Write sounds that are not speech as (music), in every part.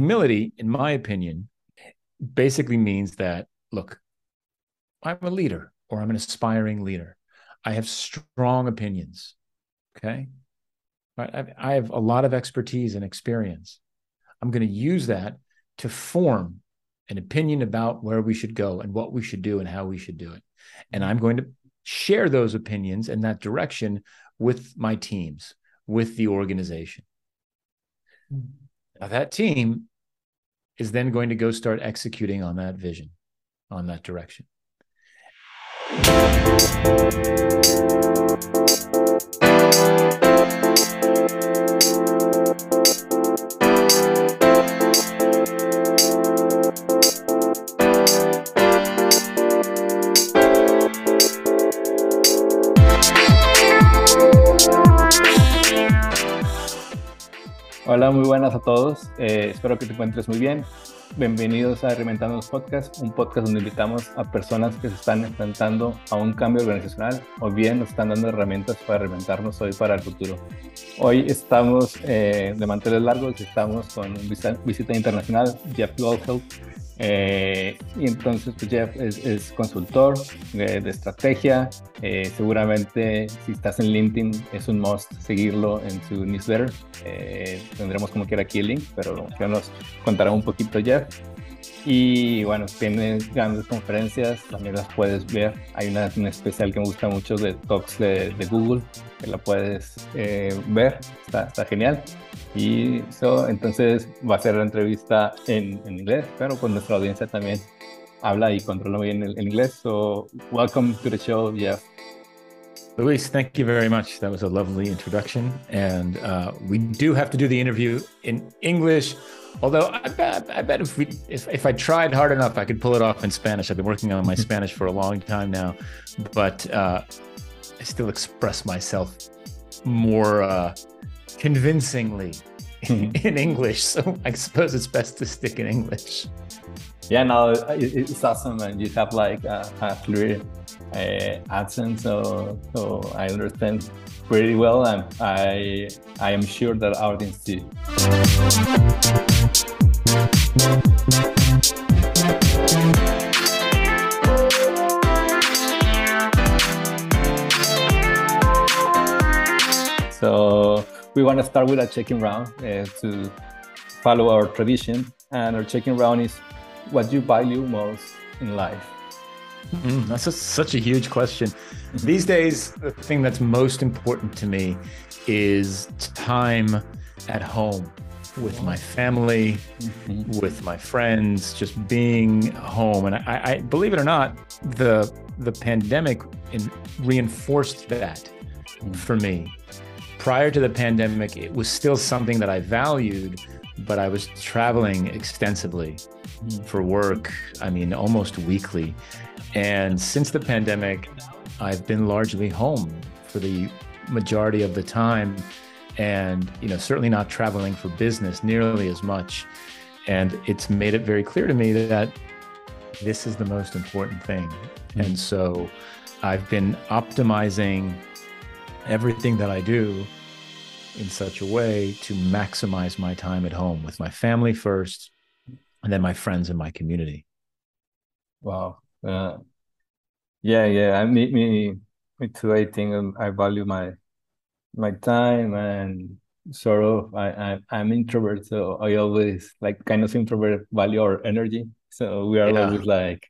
Humility, in my opinion, basically means that, look, I'm a leader or I'm an aspiring leader. I have strong opinions. Okay. I have a lot of expertise and experience. I'm going to use that to form an opinion about where we should go and what we should do and how we should do it. And I'm going to share those opinions and that direction with my teams, with the organization. Hmm. Now, that team is then going to go start executing on that vision, on that direction. Hola, muy buenas a todos. Eh, espero que te encuentres muy bien. Bienvenidos a Reinventando Podcast, un podcast donde invitamos a personas que se están enfrentando a un cambio organizacional o bien nos están dando herramientas para reinventarnos hoy para el futuro. Hoy estamos eh, de manteles largos, estamos con un visita, internacional, Jeff Goldfeld, eh, y entonces pues Jeff es, consultor de, estrategia. Eh, seguramente si estás en LinkedIn es un must seguirlo en su newsletter. Eh, tendremos como quiera aquí el link, pero que nos contará un poquito Jeff. Y bueno, tiene grandes conferencias, también las puedes ver. Hay una, una especial que me gusta mucho de Talks de, de Google, que la puedes ver, está, está genial. Y eso, entonces va a ser la entrevista en, en, inglés, pero con nuestra audiencia también habla y controla bien el, el inglés. So, welcome to the show, Jeff. Luis, thank you very much. That was a lovely introduction. And uh, we do have to do the interview in English. Although I bet, I bet if we if, if I tried hard enough, I could pull it off in Spanish. I've been working on my (laughs) Spanish for a long time now, but uh, I still express myself more uh, convincingly hmm. (laughs) in English. So I suppose it's best to stick in English. Yeah, no, it's awesome, and you have like a, a clear uh, accent, so so I understand pretty well, and I I am sure that our audience too. So we want to start with a checking round uh, to follow our tradition. And our checking round is what you value most in life? Mm, that's a, such a huge question. Mm-hmm. These days, the thing that's most important to me is time at home with my family, mm-hmm. with my friends, just being home. And I, I, believe it or not, the the pandemic in, reinforced that mm-hmm. for me prior to the pandemic, it was still something that I valued, but I was traveling extensively for work. I mean, almost weekly. And since the pandemic, I've been largely home for the majority of the time. And, you know, certainly not traveling for business nearly as much. And it's made it very clear to me that this is the most important thing. Mm-hmm. And so I've been optimizing everything that I do in such a way to maximize my time at home with my family first and then my friends and my community. Wow. Uh, yeah, yeah. I me, me me too. I think I value my my time and sort of I, I I'm introvert, so I always like kind of introvert value our energy. So we are yeah. always like,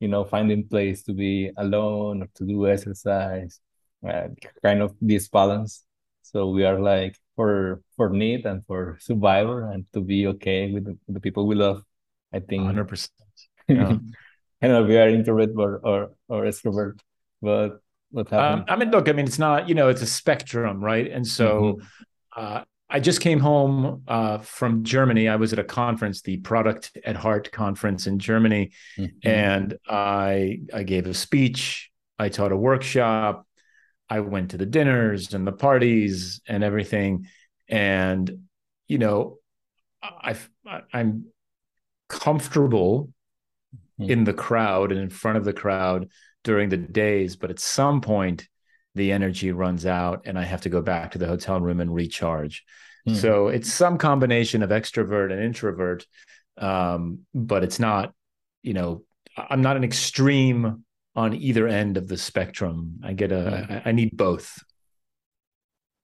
you know, finding place to be alone or to do exercise uh, kind of this balance. So we are like for for need and for survivor and to be okay with the, the people we love. I think 100. percent Yeah. (laughs) I don't know if we are introvert or or, or extrovert, but what happened? Um, I mean, look, I mean, it's not you know, it's a spectrum, right? And so. Mm-hmm. Uh, I just came home uh, from Germany. I was at a conference, the Product at Heart conference in Germany, mm-hmm. and I I gave a speech. I taught a workshop. I went to the dinners and the parties and everything. And, you know, I, I'm comfortable mm-hmm. in the crowd and in front of the crowd during the days, but at some point, the energy runs out and I have to go back to the hotel room and recharge. Mm. So it's some combination of extrovert and introvert, um, but it's not, you know, I'm not an extreme on either end of the spectrum. I get a, I, I need both.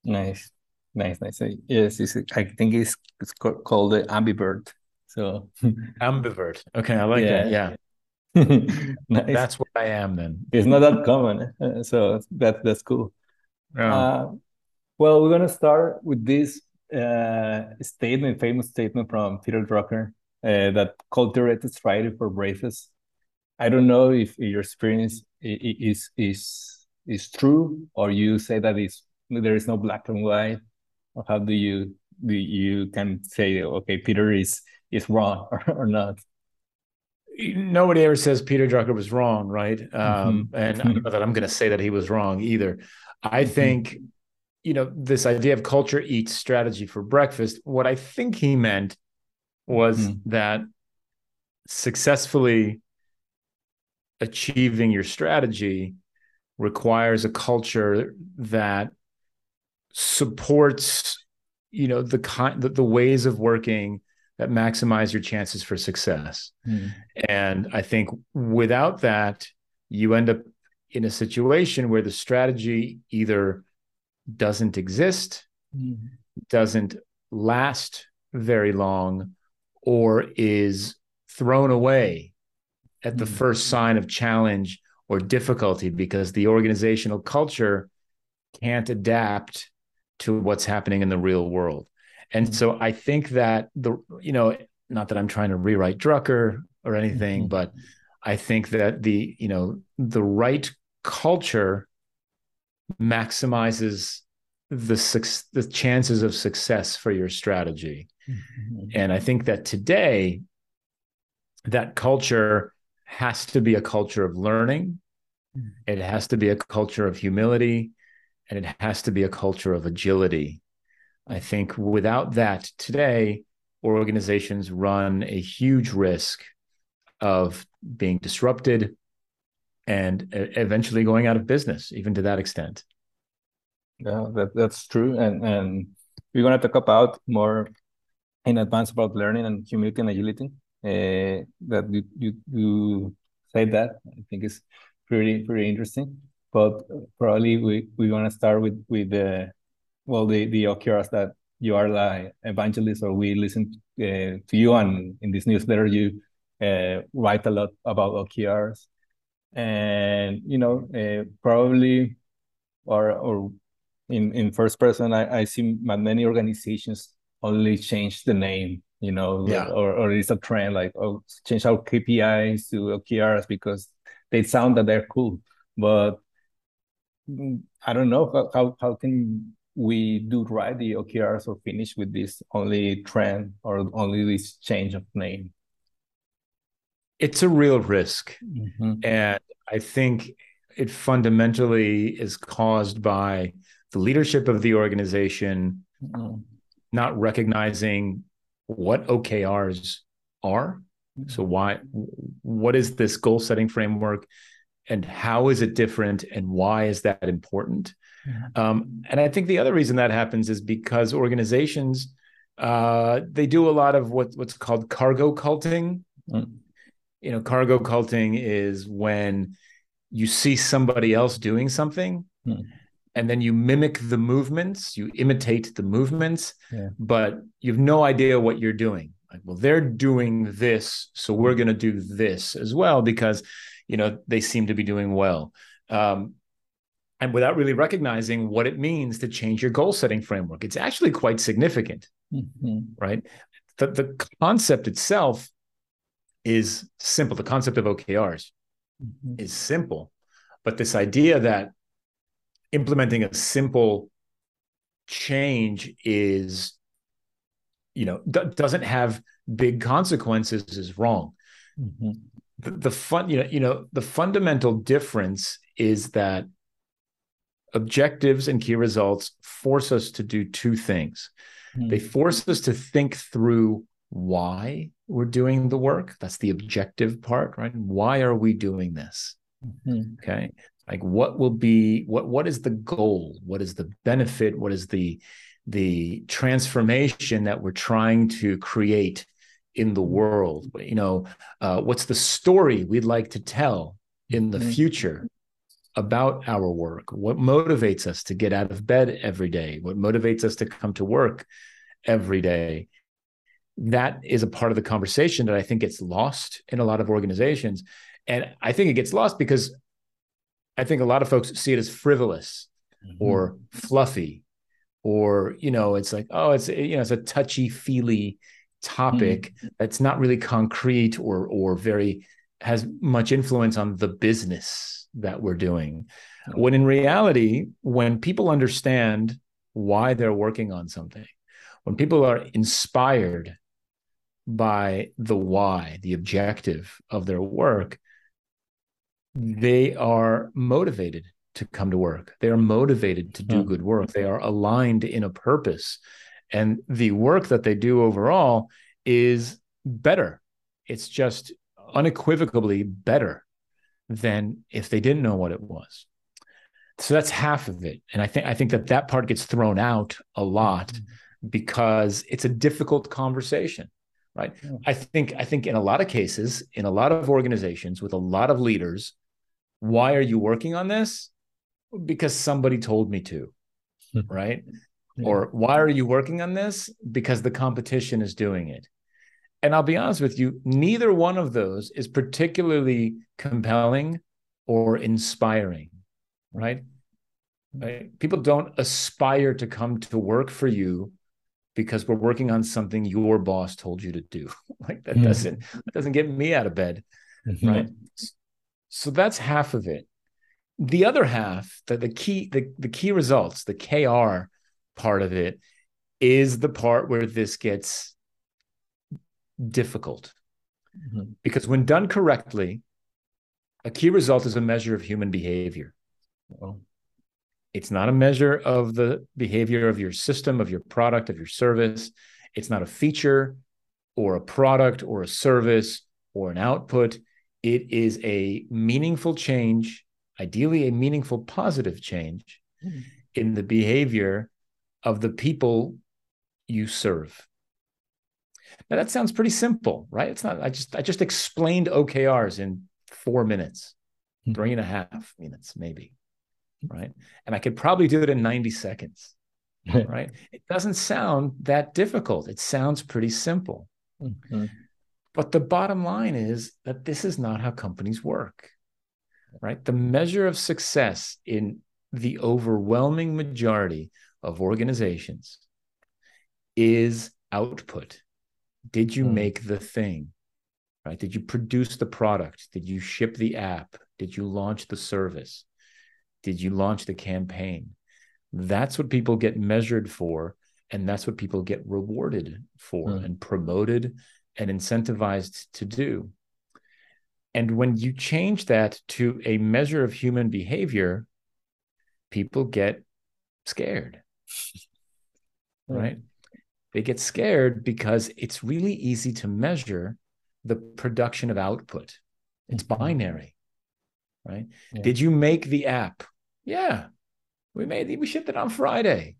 Nice, nice, nice. Yes, it's, I think it's, it's called the ambivert. So (laughs) ambivert. Okay, I like yeah. that. Yeah. (laughs) nice. That's what I am then. It's not that common, uh, so that that's cool. Yeah. Uh, well, we're gonna start with this uh, statement, famous statement from Peter Drucker, uh, that culture is right for braces. I don't know if your experience is is is true, or you say that is there is no black and white, or how do you do you can say okay, Peter is is wrong (laughs) or, or not? nobody ever says Peter Drucker was wrong, right? Um, mm-hmm. And I don't know that I'm going to say that he was wrong either. I mm-hmm. think, you know, this idea of culture eats strategy for breakfast. What I think he meant was mm-hmm. that successfully achieving your strategy requires a culture that supports, you know, the kind the, the ways of working that maximize your chances for success. Mm. And I think without that, you end up in a situation where the strategy either doesn't exist, mm. doesn't last very long, or is thrown away at the mm. first sign of challenge or difficulty because the organizational culture can't adapt to what's happening in the real world. And mm-hmm. so I think that the, you know, not that I'm trying to rewrite Drucker or anything, mm-hmm. but I think that the, you know, the right culture maximizes the the chances of success for your strategy. Mm-hmm. And I think that today that culture has to be a culture of learning. Mm-hmm. It has to be a culture of humility and it has to be a culture of agility. I think without that today, organizations run a huge risk of being disrupted and eventually going out of business, even to that extent. Yeah, that, that's true. And, and we're going to talk about more in advance about learning and humility and agility. Uh, that you, you, you say that, I think is pretty, pretty interesting. But probably we, we want to start with, with the well the the OKRs that you are like evangelist or we listen uh, to you and in this newsletter you uh, write a lot about OKRs and you know uh, probably or or in in first person I, I see many organizations only change the name you know yeah. or, or it's a trend like oh change our KPIs to OKRs because they sound that they're cool but mm, I don't know how, how, how can we do right the OKRs or finish with this only trend or only this change of name? It's a real risk. Mm-hmm. And I think it fundamentally is caused by the leadership of the organization mm-hmm. not recognizing what OKRs are. Mm-hmm. So why what is this goal setting framework and how is it different and why is that important? Mm-hmm. Um, and I think the other reason that happens is because organizations uh, they do a lot of what, what's called cargo culting. Mm. You know, cargo culting is when you see somebody else doing something mm. And then you mimic the movements, you imitate the movements, yeah. but you have no idea what you're doing. Like, well, they're doing this, so we're going to do this as well because, you know, they seem to be doing well. Um, and without really recognizing what it means to change your goal setting framework. It's actually quite significant, mm-hmm. right? The, the concept itself is simple. The concept of OKRs mm-hmm. is simple, but this idea that implementing a simple change is, you know, d- doesn't have big consequences is wrong. Mm-hmm. The, the fun, you know, you know, the fundamental difference is that objectives and key results force us to do two things. Mm-hmm. They force us to think through why we're doing the work. That's the objective part, right? Why are we doing this? Mm-hmm. Okay. Like what will be what what is the goal? What is the benefit? What is the the transformation that we're trying to create in the world you know uh, what's the story we'd like to tell in the mm-hmm. future about our work what motivates us to get out of bed every day what motivates us to come to work every day that is a part of the conversation that i think gets lost in a lot of organizations and i think it gets lost because i think a lot of folks see it as frivolous mm-hmm. or fluffy or you know it's like oh it's you know it's a touchy feely topic mm-hmm. that's not really concrete or or very has much influence on the business that we're doing when in reality when people understand why they're working on something when people are inspired by the why the objective of their work they are motivated to come to work. They are motivated to do hmm. good work. They are aligned in a purpose. And the work that they do overall is better. It's just unequivocally better than if they didn't know what it was. So that's half of it. And I think I think that that part gets thrown out a lot mm-hmm. because it's a difficult conversation, right? Yeah. I think I think in a lot of cases, in a lot of organizations with a lot of leaders, why are you working on this? because somebody told me to, hmm. right? Yeah. Or why are you working on this? Because the competition is doing it. And I'll be honest with you, neither one of those is particularly compelling or inspiring, right? right? People don't aspire to come to work for you because we're working on something your boss told you to do. (laughs) like that mm-hmm. doesn't that doesn't get me out of bed, mm-hmm. right? So that's half of it the other half, the, the key, the, the key results, the KR part of it is the part where this gets difficult. Mm-hmm. Because when done correctly, a key result is a measure of human behavior. Oh. It's not a measure of the behavior of your system, of your product, of your service. It's not a feature or a product or a service or an output. It is a meaningful change ideally a meaningful positive change mm-hmm. in the behavior of the people you serve. Now that sounds pretty simple, right? It's not, I just I just explained OKRs in four minutes, mm-hmm. three and a half minutes, maybe. Right. And I could probably do it in 90 seconds. (laughs) right. It doesn't sound that difficult. It sounds pretty simple. Mm-hmm. But the bottom line is that this is not how companies work right? The measure of success in the overwhelming majority of organizations is output. Did you mm. make the thing? Right? Did you produce the product? Did you ship the app? Did you launch the service? Did you launch the campaign? That's what people get measured for. And that's what people get rewarded for mm. and promoted and incentivized to do. And when you change that to a measure of human behavior, people get scared. right? They get scared because it's really easy to measure the production of output. It's mm-hmm. binary, right? Yeah. Did you make the app? Yeah, we made it. We shipped it on Friday.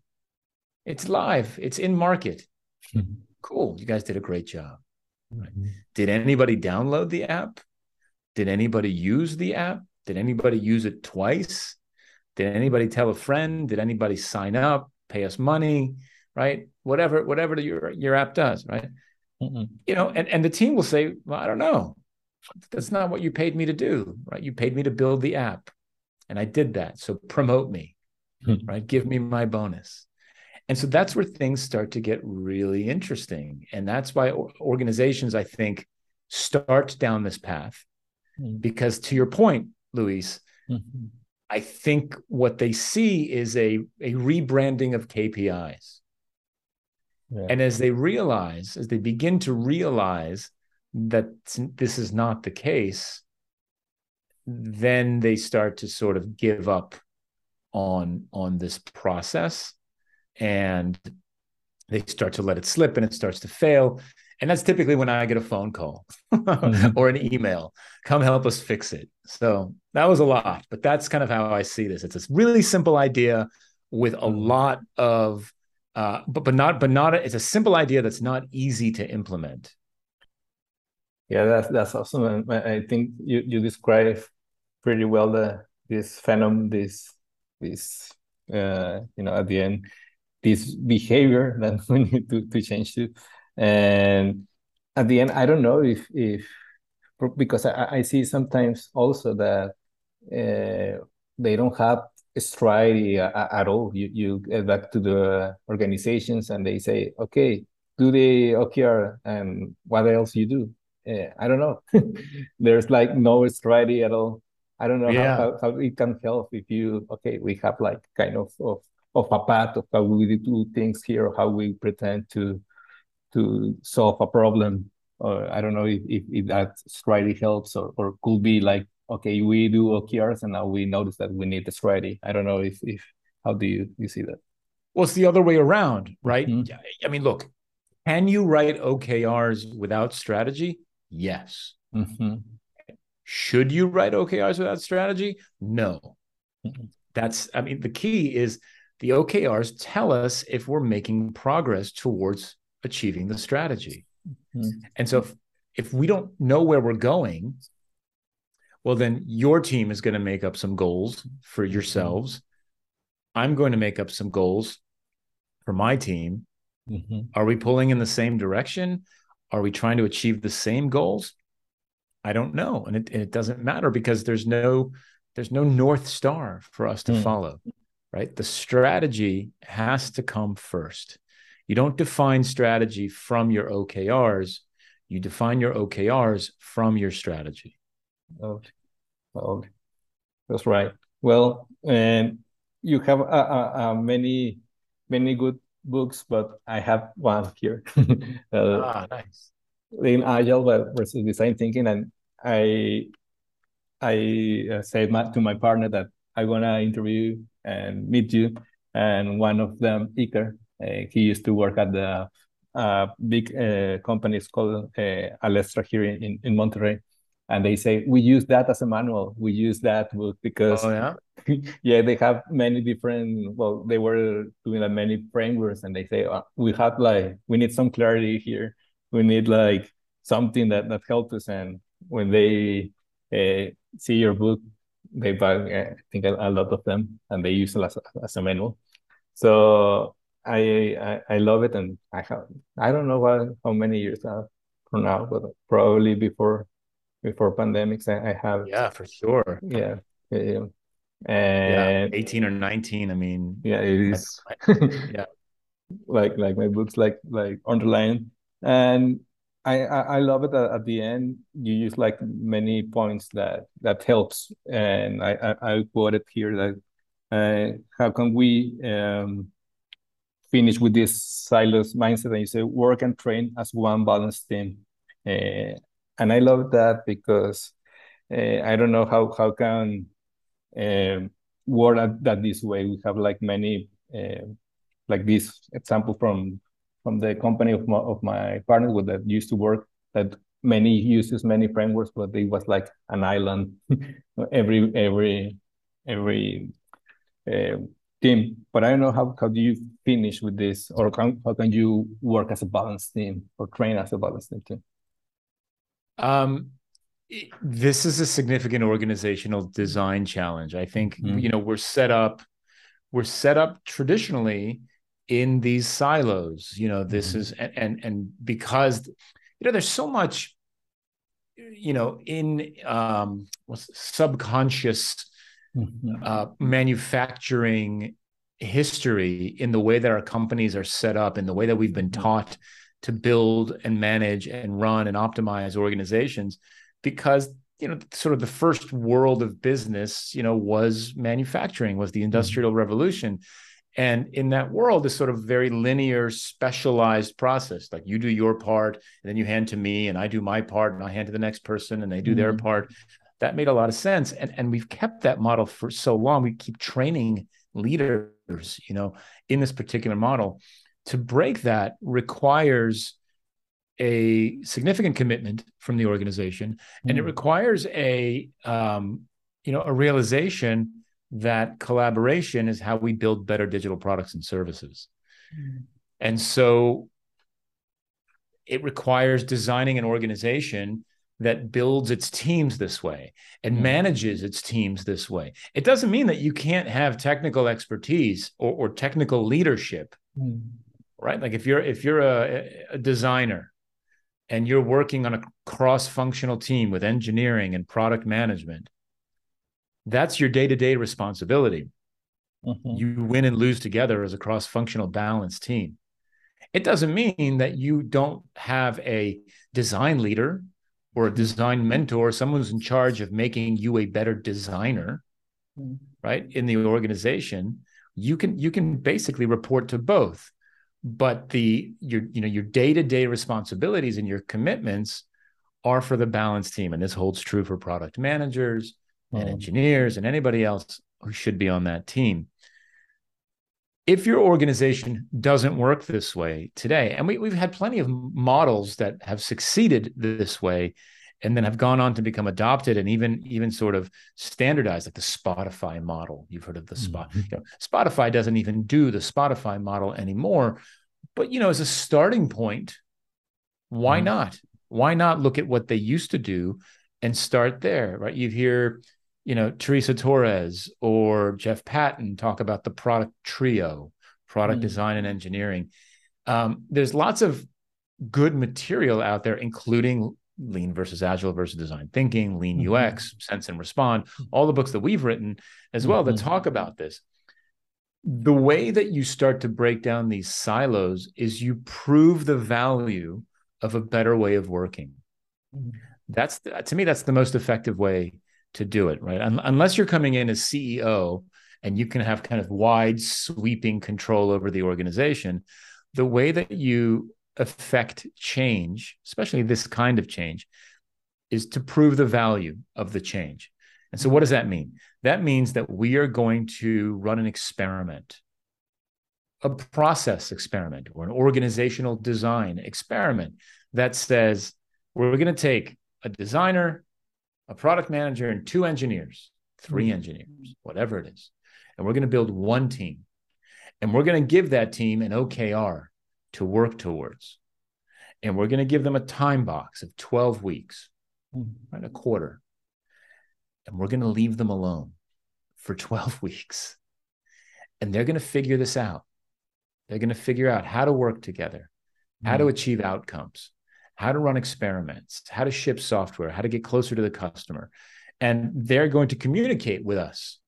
It's live. It's in market. Mm-hmm. Cool. You guys did a great job. Right? Mm-hmm. Did anybody download the app? Did anybody use the app? Did anybody use it twice? Did anybody tell a friend? Did anybody sign up, pay us money, right? Whatever, whatever your your app does, right? Mm-mm. You know, and, and the team will say, Well, I don't know. That's not what you paid me to do, right? You paid me to build the app. And I did that. So promote me, mm-hmm. right? Give me my bonus. And so that's where things start to get really interesting. And that's why organizations, I think, start down this path Mm-hmm. Because to your point, Luis, mm-hmm. I think what they see is a, a rebranding of KPIs. Yeah. And as they realize, as they begin to realize that this is not the case, then they start to sort of give up on on this process and they start to let it slip and it starts to fail and that's typically when I get a phone call (laughs) or an email. Come help us fix it. So that was a lot, but that's kind of how I see this. It's a really simple idea with a mm-hmm. lot of uh, but but not but not a, it's a simple idea that's not easy to implement. Yeah, that's that's awesome. I think you you describe pretty well the this phenomenon, this this uh, you know at the end this behavior (laughs) that we need to, to change to, and at the end I don't know if if because I, I see sometimes also that uh, they don't have strategy at all. You you get back to the organizations and they say, okay, do the OKR and what else you do? Uh, I don't know. (laughs) There's like no strategy at all. I don't know yeah. how, how, how it can help if you okay we have like kind of of of a path of how we do things here, how we pretend to to solve a problem. Or I don't know if, if, if that strategy helps or, or could be like okay, we do OKRs and now we notice that we need the strategy. I don't know if if how do you you see that? Well, it's the other way around, right? Mm-hmm. I mean, look, can you write OKRs without strategy? Yes. Mm-hmm. Should you write OKRs without strategy? No. Mm-hmm. That's, I mean, the key is the OKRs tell us if we're making progress towards achieving the strategy. Mm-hmm. And so if, if we don't know where we're going, well, then your team is going to make up some goals for mm-hmm. yourselves. I'm going to make up some goals for my team. Mm-hmm. Are we pulling in the same direction? Are we trying to achieve the same goals? I don't know, and it, it doesn't matter because there's no there's no north star for us to mm. follow, right? The strategy has to come first. You don't define strategy from your OKRs. You define your OKRs from your strategy. Okay. okay. That's right. Well, and you have uh, uh, many, many good books, but I have one here. (laughs) uh, ah, nice. Lean Agile versus Design Thinking, and I, I uh, said my, to my partner that I wanna interview and meet you, and one of them, Iker, uh, he used to work at the uh, big uh, companies called uh, Alestra here in, in Monterrey and they say we use that as a manual. We use that book because oh, yeah? (laughs) yeah they have many different well they were doing like many frameworks and they say oh, we have like we need some clarity here. We need like something that that helps us. And when they uh, see your book they buy uh, i think a, a, lot of them and they use it as, as a manual. So I, I, I love it and i have i don't know what, how many years I have from now but probably before before pandemics I, I have yeah for sure. Yeah yeah and yeah, 18 or 19 i mean yeah it is. (laughs) yeah. Like like my books like like underline. And I, I, I love it at, at, the end you use like many points that that helps. And i i, I quoted here that uh, how can we um, finish with this silos mindset? And you say work and train as one balanced team. Uh, and I love that because uh, I don't know how how can uh, word that, that this way. We have like many uh, like this example from from the company of my, of my partner with that used to work that many uses many frameworks, but it was like an island (laughs) every every every team. But I don't know how how do you finish with this, or how, how can you work as a balanced team or train as a balanced team? Um, this is a significant organizational design challenge. I think mm-hmm. you know we're set up we're set up traditionally in these silos. You know, this mm-hmm. is and, and and because you know there's so much you know in um what's subconscious mm-hmm. uh, manufacturing history in the way that our companies are set up in the way that we've been mm-hmm. taught to build and manage and run and optimize organizations because you know sort of the first world of business you know was manufacturing was the mm-hmm. industrial revolution. And in that world is sort of very linear specialized process like you do your part and then you hand to me and i do my part and i hand to the next person and they do mm-hmm. their part. That made a lot of sense. And and we've kept that model for so long. We keep training leaders you know in this particular model to break that requires a significant commitment from the organization and it hmm. requires a um, you know a realization that collaboration is how we build better digital products and services Mm. And so it requires designing an organization that builds its teams this way and mm. manages its teams this way. It doesn't mean that you can't have technical expertise or, or technical leadership, mm. Right? Like if you're if you're a, a designer and you're working on a cross-functional team with engineering and product management, that's your day-to-day responsibility. Mm-hmm. You win and lose together as a cross-functional balanced team. It doesn't mean that you don't have a design leader or a design mentor, someone who's in charge of making you a better designer, mm-hmm. right? In the organization, you can you can basically report to both. But the your you know your day-to-day responsibilities and your commitments are for the balance team. And this holds true for product managers and mm-hmm. engineers and anybody else who should be on that team if your organization doesn't work this way today, and we, we've had plenty of models that have succeeded this way and then have gone on to become adopted and even even sort of standardized like the spotify model you've heard of the spot mm-hmm. you know, spotify doesn't even do the spotify model anymore but you know as a starting point why mm-hmm. not why not look at what they used to do and start there right you hear you know, Teresa Torres or Jeff Patton talk about the product trio, product mm. design and engineering. Um, there's lots of good material out there, including lean versus agile versus design thinking, lean mm-hmm. UX, sense and respond, all the books that we've written as well mm-hmm. that talk about this. The way that you start to break down these silos is you prove the value of a better way of working. Mm-hmm. That's to me, that's the most effective way to do it, right? Un- unless you're coming in as CEO and you can have kind of wide sweeping control over the organization, the way that you affect change, especially this kind of change, is to prove the value of the change. And so, what does that mean? That means that we are going to run an experiment, a process experiment, or an organizational design experiment that says we're going to take a designer, a product manager and two engineers, three mm-hmm. engineers, whatever it is. And we're going to build one team. And we're going to give that team an OKR to work towards. And we're going to give them a time box of 12 weeks, mm-hmm. right, a quarter. And we're going to leave them alone for (laughs) 12 weeks. And they're going to figure this out. They're going to figure out how to work together, how to mm-hmm. achieve outcomes how to run experiments, how to ship software, how to get closer to the customer. And they're going to communicate with us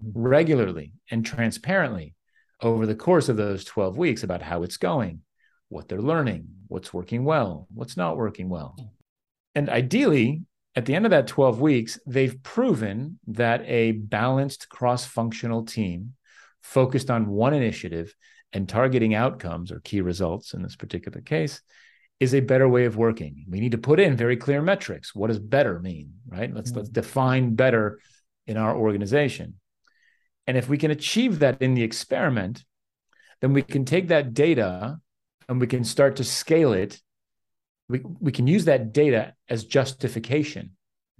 regularly and transparently over the course of those 12 weeks about how it's going, what they're learning, what's working well, what's not working well. And ideally, at the end of that 12 weeks, they've proven that a balanced cross functional team focused on one initiative and targeting outcomes or key results in this particular case is a better way of working. We need to put in very clear metrics. What does better mean, right? Let's mm-hmm. let's define better in our organization. And if we can achieve that in the experiment, then we can take that data and we can start to scale it. We, we can use that data as justification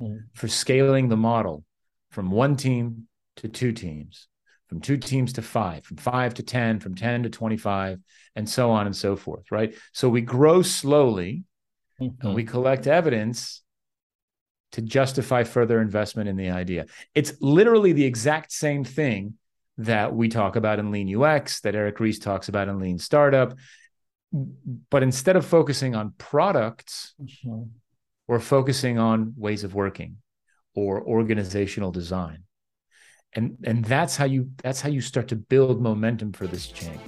mm-hmm. for scaling the model from one team to two teams, from two teams to five, from five to 10, from 10 to 25, and so on and so forth, right? So we grow slowly mm-hmm. and we collect evidence to justify further investment in the idea. It's literally the exact same thing that we talk about in Lean UX, that Eric Ries talks about in Lean Startup. But instead of focusing on products, mm-hmm. we're focusing on ways of working or organizational design and and that's how you that's how you start to build momentum for this change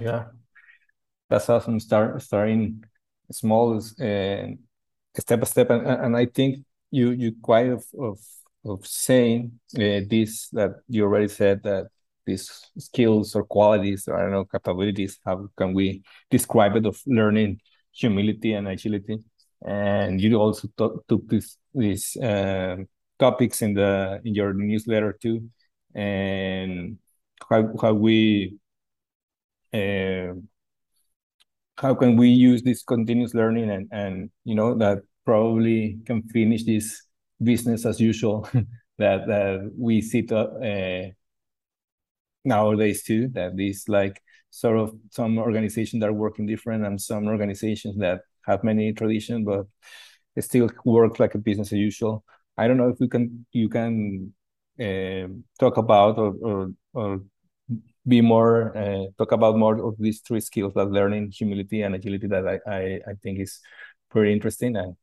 yeah. That's awesome. Start starting small uh, step by step. And, and i think you you quite of, of of saying uh, this that you already said that these skills or qualities or I don't know capabilities how can we describe it of learning humility and agility? And you also took this these uh, topics in the in your newsletter too. And how how we uh, how can we use this continuous learning and and you know that probably can finish this business as usual (laughs) that that we see to, uh, nowadays too that these like sort of some organizations that are working different and some organizations that have many traditions but it still work like a business as usual. I don't know if you can you can uh, talk about or, or, or be more uh, talk about more of these three skills that learning humility and agility that I, I, I think is pretty interesting. And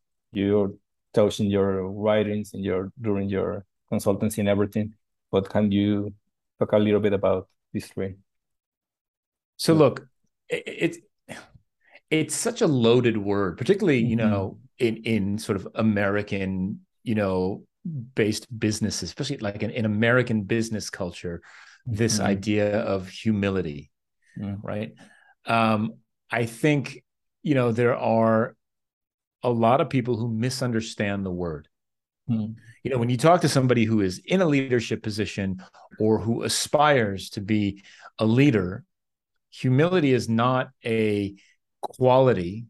you're touching your writings and your during your consultancy and everything but can you talk a little bit about these three so look it's it's such a loaded word particularly you mm-hmm. know in in sort of american you know based businesses especially like in, in american business culture this mm-hmm. idea of humility mm. right um i think you know there are a lot of people who misunderstand the word. Mm. you know when you talk to somebody who is in a leadership position or who aspires to be a leader humility is not a quality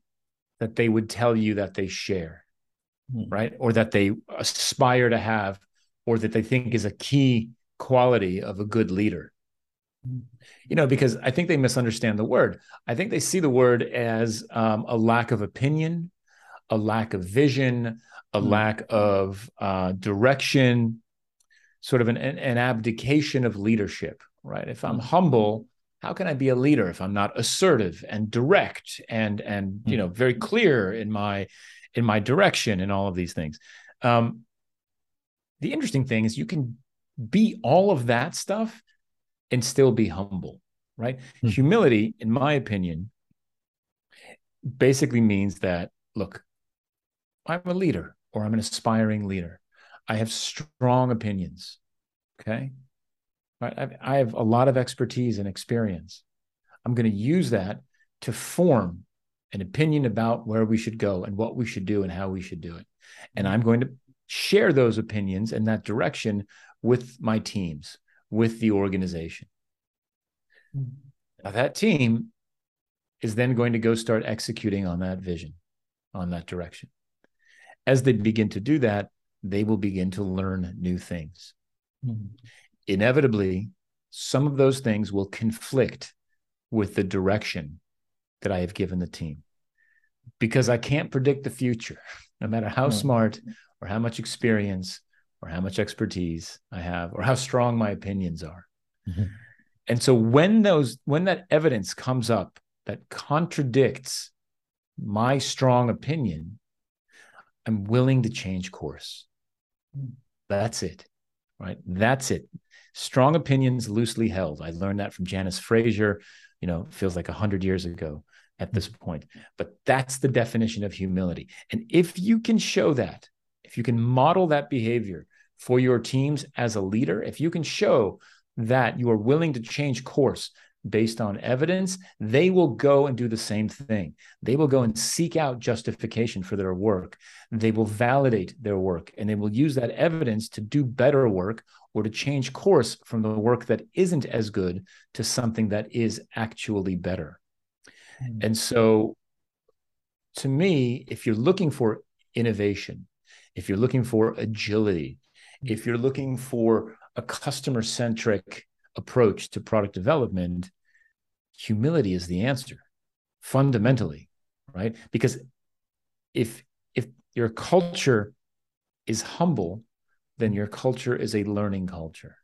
that they would tell you that they share mm. right? Or that they aspire to have or that they think is a key quality of a good leader. You know because i think they misunderstand the word. I think they see the word as um, a lack of opinion a lack of vision a mm. lack of uh, direction sort of an, an abdication of leadership right if i'm mm. humble how can i be a leader if i'm not assertive and direct and and you know very clear in my in my direction and all of these things um, the interesting thing is you can be all of that stuff and still be humble, right? Hmm. Humility, in my opinion, basically means that, look, I'm a leader or I'm an aspiring leader. I have strong opinions. Okay. Right. I have a lot of expertise and experience. I'm going to use that to form an opinion about where we should go and what we should do and how we should do it. And I'm going to share those opinions and that direction with my teams, with the organization. Now, that team is then going to go start executing on that vision, on that direction. As they begin to do that, they will begin to learn new things. Mm-hmm. Inevitably, some of those things will conflict with the direction that I have given the team because I can't predict the future, (laughs) no matter how mm-hmm. smart or how much experience or how much expertise I have or how strong my opinions are. Mm-hmm. And so when those when that evidence comes up that contradicts my strong opinion, I'm willing to change course. Hmm. That's it. Right? That's it. Strong opinions loosely held. I learned that from Janice Fraser, you know, feels like 100 years ago at this point. But that's the definition of humility. And if you can show that, if you can model that behavior for your teams as a leader, if you can show that you are willing to change course based on evidence, they will go and do the same thing. They will go and seek out justification for their work. They will validate their work and they will use that evidence to do better work or to change course from the work that isn't as good to something that is actually better. Mm-hmm. And so, to me, if you're looking for innovation, if you're looking for agility, if you're looking for a customer centric approach to product development, humility is the answer fundamentally, right? Because if if your culture is humble, then your culture is a learning culture,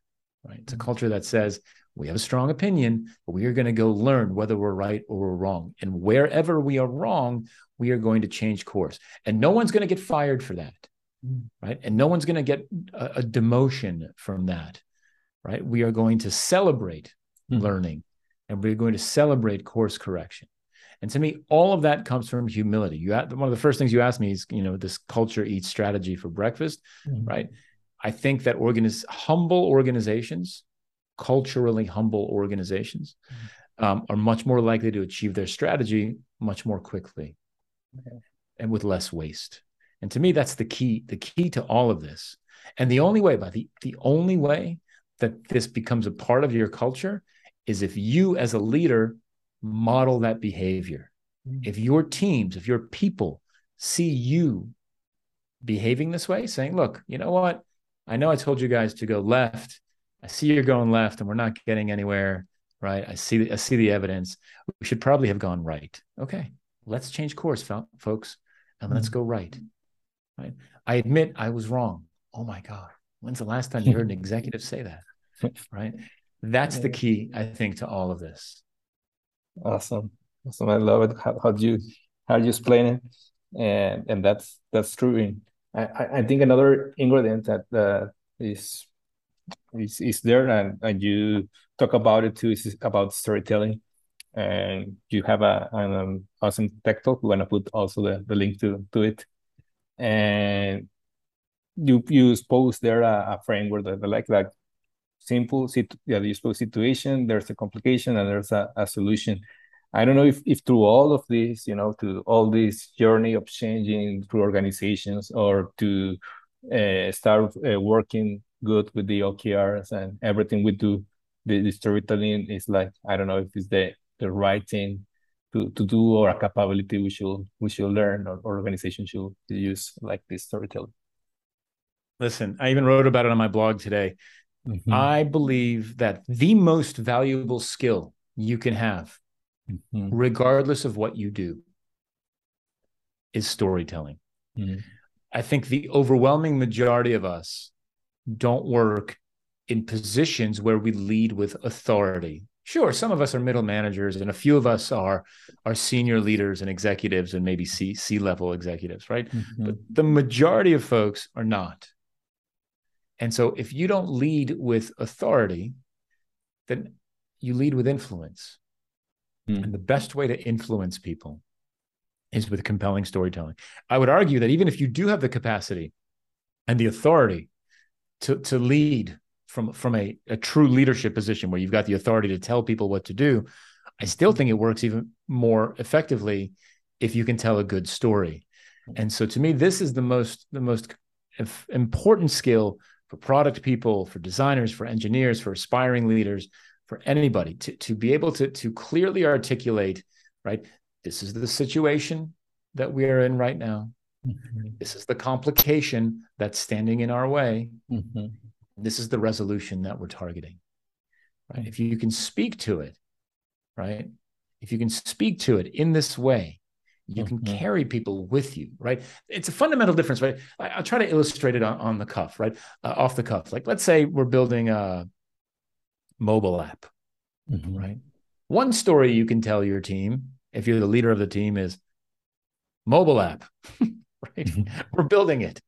right? It's a mm-hmm. culture that says we have a strong opinion, but we are going to go learn whether we're right or we're wrong. And wherever we are wrong, we are going to change course. And no one's going to get fired for that right? And no one's going to get a, a, demotion from that, right? We are going to celebrate mm-hmm. learning and we're going to celebrate course correction. And to me, all of that comes from humility. You one of the first things you asked me is, you know, this culture eats strategy for breakfast, mm-hmm. right? I think that organiz- humble organizations, culturally humble organizations, mm-hmm. um, are much more likely to achieve their strategy much more quickly okay. and with less waste. And to me, that's the key, the key to all of this. And the only way, by the, the only way that this becomes a part of your culture is if you as a leader model that behavior. Mm. if your teams, if your people see you behaving this way, saying, look, you know what? I know I told you guys to go left. I see you're going left and we're not getting anywhere, right? I see I see the evidence. We should probably have gone right. Okay. Let's change course, folks, and let's mm. go right. Right? I admit I was wrong. Oh my god. When's the last time you heard an (laughs) executive say that? Right? That's the key, I think, to all of this. Awesome. Awesome. I love it. How, how do you how do you explain it? And and that's that's true. I, I think another ingredient that uh, is is is there and, and you talk about it too is about storytelling and you have a an um, awesome tech talk we're gonna put also the, the link to to it and you you expose there a, a framework that like that simple yeah you expose situation there's a complication and there's a, a solution I don't know if, if through all of this, you know, to all this journey of changing through organizations or to uh, start uh, working good with the OKRs and everything we do, the, the, storytelling is like, I don't know if it's the, the right thing to, to do or a capability we should we should learn or, or organization should use like this storytelling. Listen, I even wrote about it on my blog today. Mm-hmm. I believe that the most valuable skill you can have mm-hmm. regardless of what you do, is storytelling. Mm-hmm. I think the overwhelming majority of us don't work in positions where we lead with authority. Sure, some of us are middle managers, and a few of us are are senior leaders and executives, and maybe C C level executives, right? Mm-hmm. But the majority of folks are not. And so, if you don't lead with authority, then you lead with influence. Mm. And the best way to influence people is with compelling storytelling. I would argue that even if you do have the capacity and the authority to, to lead from, from a, a true leadership position where you've got the authority to tell people what to do, I still think it works even more effectively if you can tell a good story. And so to me, this is the most the most important skill for product people, for designers, for engineers, for aspiring leaders for anybody to, to be able to, to clearly articulate, right? This is the situation that we are in right now. Mm-hmm. This is the complication that's standing in our way. Mm-hmm. This is the resolution that we're targeting. Right. If you can speak to it, right? If you can speak to it in this way, you can mm-hmm. carry people with you, right? It's a fundamental difference, right? I, will try to illustrate it on, on the cuff, right? Uh, off the cuff. Like, let's say we're building a, mobile app, mm-hmm. right? One story you can tell your team, if you're the leader of the team, is mobile app, (laughs) right? Mm-hmm. We're building it,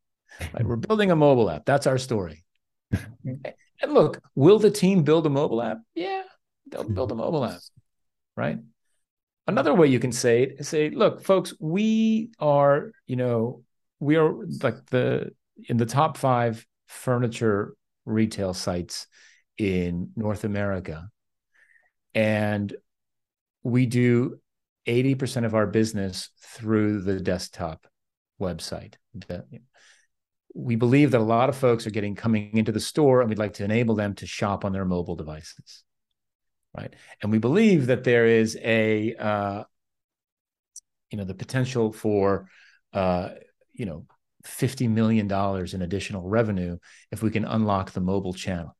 right? We're building a mobile app. That's our story. (laughs) and look, will the team build a mobile app? Yeah, they'll build a mobile app, right? Another way you can say it is say, look, folks, we are, you know, we are like the in the top five furniture retail sites in North America. And we do 80% of our business through the desktop website. We believe that a lot of folks are getting coming into the store and we'd like to enable them to shop on their mobile devices. Right. And we believe that there is a, uh, you know, the potential for, uh, you know, $50 million in additional revenue if we can unlock the mobile channel.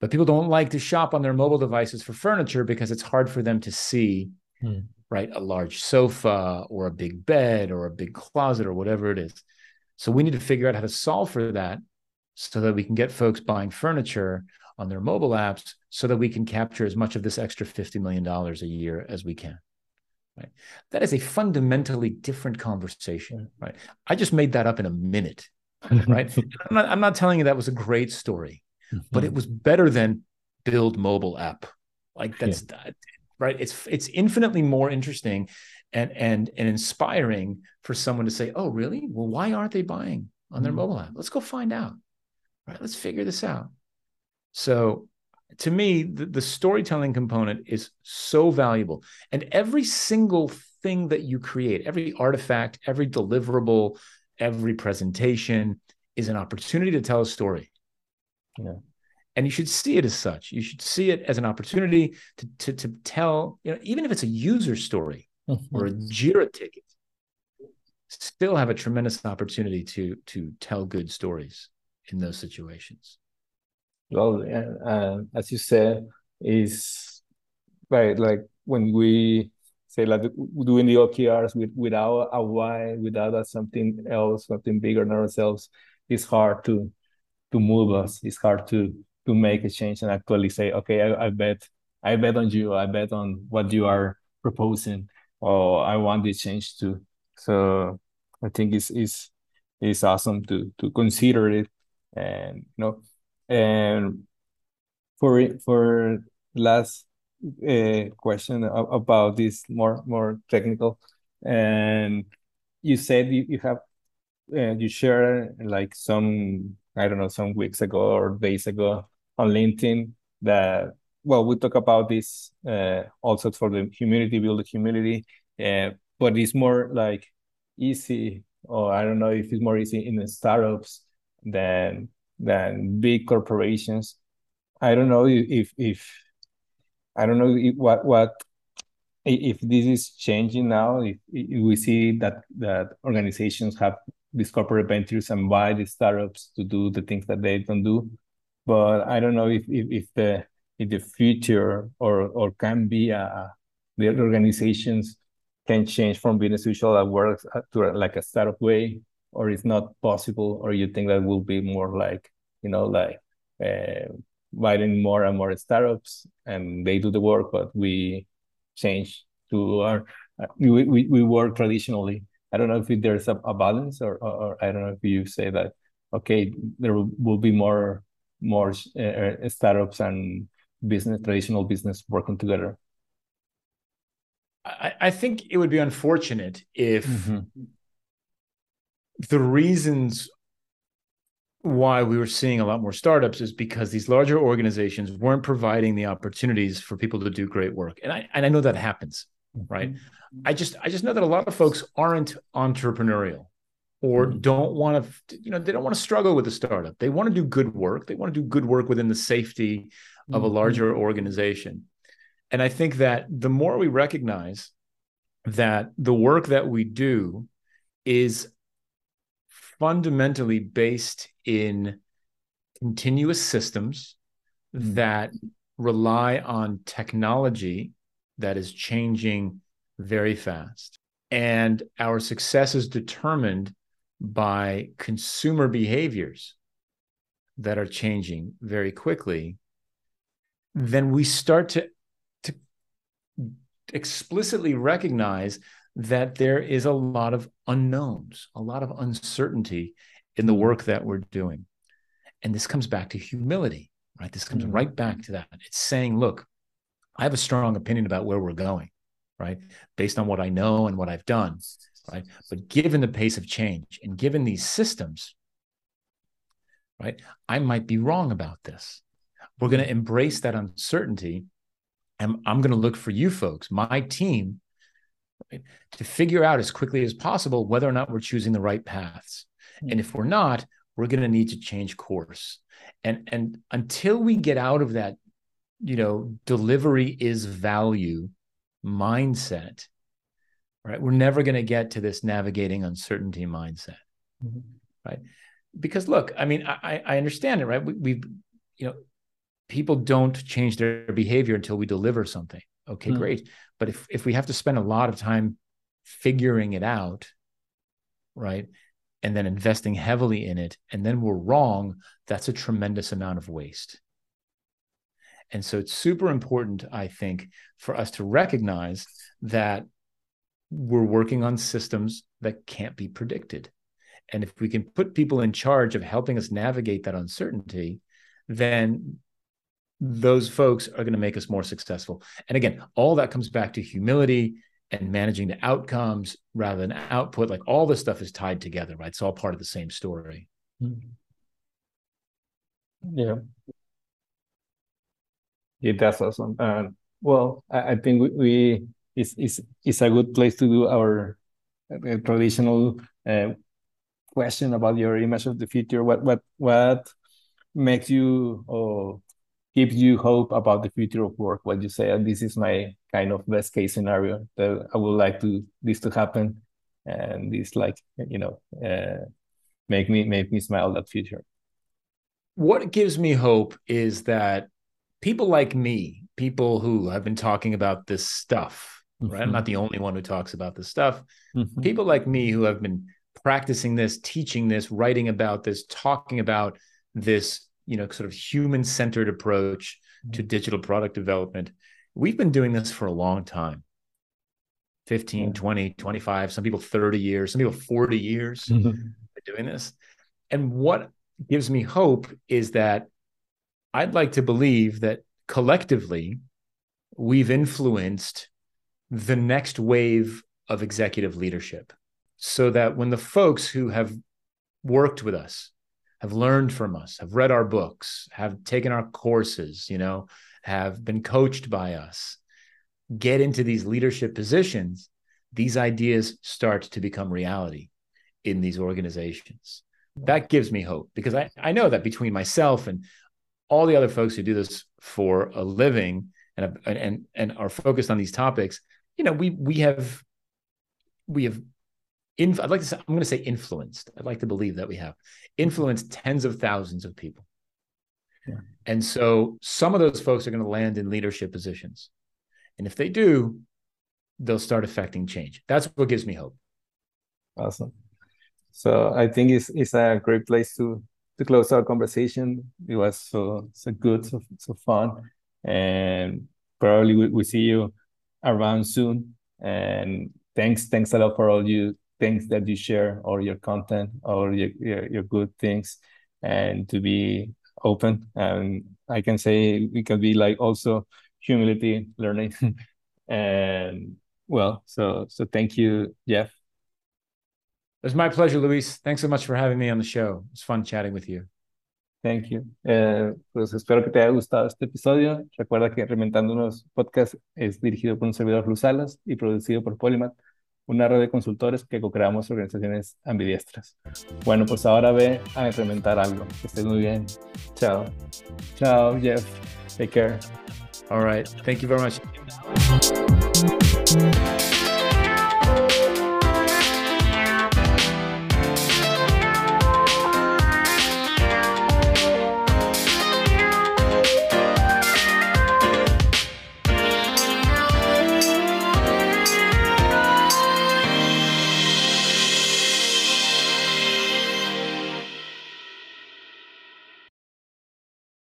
But people don't like to shop on their mobile devices for furniture because it's hard for them to see, hmm. right, a large sofa or a big bed or a big closet or whatever it is. So we need to figure out how to solve for that so that we can get folks buying furniture on their mobile apps so that we can capture as much of this extra $50 million a year as we can. Right. That is a fundamentally different conversation. Right. I just made that up in a minute. Right. (laughs) I'm not, I'm not telling you that was a great story mm-hmm. but it mm-hmm. was better than build mobile app. Like that's yeah. right. It's it's infinitely more interesting and and and inspiring for someone to say, "Oh, really? Well, why aren't they buying on their mm-hmm. mobile app? Let's go find out. Right? Let's figure this out." So, to me, the, the storytelling component is so valuable, and every single thing that you create, every artifact, every deliverable, every presentation is an opportunity to tell a story. Yeah. And you should see it as such. You should see it as an opportunity to, to, to tell, you know, even if it's a user story, mm-hmm. (laughs) or a Jira ticket still have a tremendous opportunity to to tell good stories in those situations. Well, uh, as you said, is right. Like when we say like doing the OKRs with, without a why, without something else, something bigger than ourselves, it's hard to to move us. It's hard to to make a change and actually say, okay, I, I bet I bet on you. I bet on what you are proposing. Or I want this change too. So I think it's is is awesome to to consider it, and you know, and for for last uh, question about this more more technical, and you said you, you have uh, you share like some I don't know some weeks ago or days ago on LinkedIn that well we talk about this uh, also for the community build the community uh, but it's more like easy or I don't know if it's more easy in the startups than than big corporations. I don't know if if I don't know if, what what if this is changing now if, if we see that that organizations have these corporate ventures and buy the startups to do the things that they don't do. But I don't know if if, if the in the future or or can be a the organizations can change from as usual that works uh, to like a startup way or it's not possible or you think that will be more like you know like uh, buying more and more startups and they do the work but we change to our uh, we, we, we work traditionally i don't know if there's a, a balance or, or, or i don't know if you say that okay there will be more more uh, startups and business, traditional business working together? I, I think it would be unfortunate if mm-hmm. The reasons why we were seeing a lot more startups is because these larger organizations weren't providing the opportunities for people to do great work. And I and I know that happens, right? Mm-hmm. I just I just know that a lot of folks aren't entrepreneurial or mm-hmm. don't want to you know they don't want to struggle with a startup. They want to do good work. They want to do good work within the safety of a mm-hmm. larger organization. And I think that the more we recognize that the work that we do is fundamentally based in continuous systems mm-hmm. that rely on technology that is changing very fast. And our success is determined by consumer behaviors that are changing very quickly then we start to, to explicitly recognize that there is a lot of unknowns, a lot of uncertainty in the work that we're doing. And this comes back to humility, right? This comes mm-hmm. right back to that. It's saying, look, I have a strong opinion about where we're going, right? Based on what I know and what I've done, right? But given the pace of change and given these systems, right, I might be wrong about this. We're going to embrace that uncertainty. And I'm going to look for you folks, my team, right, to figure out as quickly as possible whether or not we're choosing the right paths. Mm-hmm. And if we're not, we're going to need to change course. And and until we get out of that, you know, delivery is value mindset, right? We're never going to get to this navigating uncertainty mindset, mm-hmm. right? Because look, I mean, I, I understand it, right? We, we've, you know, people don't change their behavior until we deliver something. Okay, mm. great. But if if we have to spend a lot of time figuring it out, right? And then investing heavily in it, and then we're wrong, that's a tremendous amount of waste. And so it's super important, I think, for us to recognize that we're working on systems that can't be predicted. And if we can put people in charge of helping us navigate that uncertainty, then those folks are going to make us more successful. And again, all that comes back to humility and managing the outcomes rather than output. Like all this stuff is tied together, right? It's all part of the same story. Mm-hmm. Yeah. Yeah, that's awesome. Uh, well, I, I think we, we it's, it's, it's a good place to do our uh, traditional uh, question about your image of the future. What what what makes you or gives you hope about the future of work? What you say, and this is my kind of best case scenario that I would like to this to happen, and this like you know uh, make me make me smile that future. What gives me hope is that people like me, people who have been talking about this stuff, mm-hmm. right? I'm not the only one who talks about this stuff. Mm-hmm. People like me who have been practicing this, teaching this, writing about this, talking about this you know sort of human centered approach to mm-hmm. digital product development we've been doing this for a long time 15 yeah. 20 25 some people 30 years some people 40 years mm-hmm. doing this and what gives me hope is that i'd like to believe that collectively we've influenced the next wave of executive leadership so that when the folks who have worked with us have learned from us, have read our books, have taken our courses, you know, have been coached by us, get into these leadership positions, these ideas start to become reality in these organizations. That gives me hope because I, I know that between myself and all the other folks who do this for a living and and and are focused on these topics, you know, we we have we have I'd like to say, I'm going to say influenced. I'd like to believe that we have influenced tens of thousands of people. Yeah. And so some of those folks are going to land in leadership positions. And if they do, they'll start affecting change. That's what gives me hope. Awesome. So I think it's, it's a great place to to close our conversation. It was so so good, so so fun, and probably we, we see you around soon. And thanks thanks a lot for all you things that you share or your content or your, your, your good things and to be open. And i can say we can be like also humility learning. (laughs) And well so so thank you jeff. It's my pleasure luis. Thanks so much for having me on the show. It's fun chatting with you. Thank you. Eh, pues espero que te haya gustado este episodio. Recuerda que Reinventándonos Podcast es dirigido por un servidor Luis Salas y producido por Polymath una red de consultores que co-creamos organizaciones ambidiestras. Bueno, pues ahora ve a implementar algo. Que estés muy bien. Chao. Chao, Jeff. Take care. All right. Thank you very much.